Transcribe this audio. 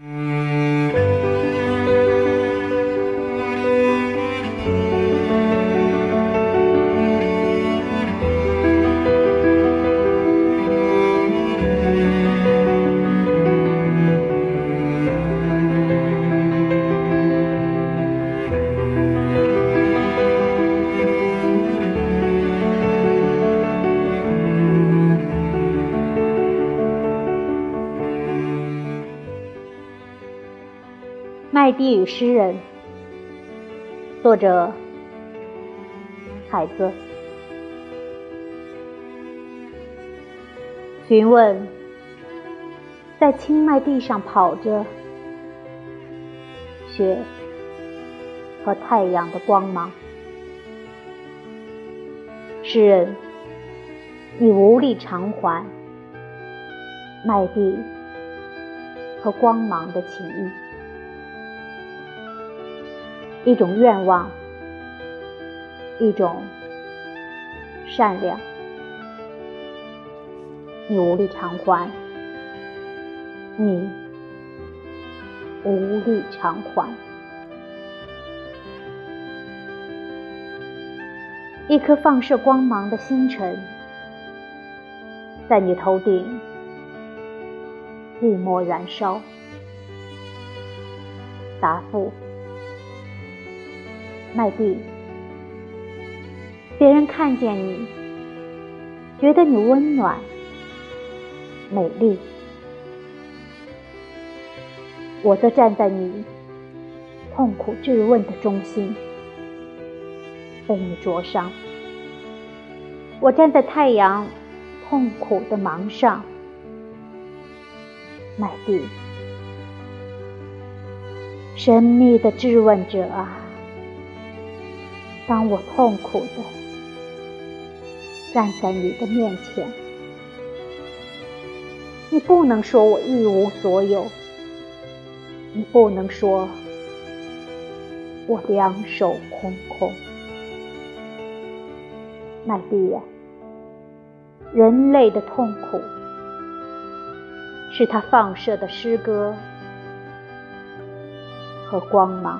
Mm. 麦地与诗人，作者海子。询问，在青麦地上跑着，雪和太阳的光芒。诗人，你无力偿还麦地和光芒的情谊。一种愿望，一种善良，你无力偿还，你无力偿还。一颗放射光芒的星辰，在你头顶寂寞燃烧。答复。麦地，别人看见你，觉得你温暖、美丽，我则站在你痛苦质问的中心，被你灼伤。我站在太阳痛苦的芒上，麦地，神秘的质问者啊！当我痛苦的站在你的面前，你不能说我一无所有，你不能说我两手空空。麦蒂呀，人类的痛苦是他放射的诗歌和光芒。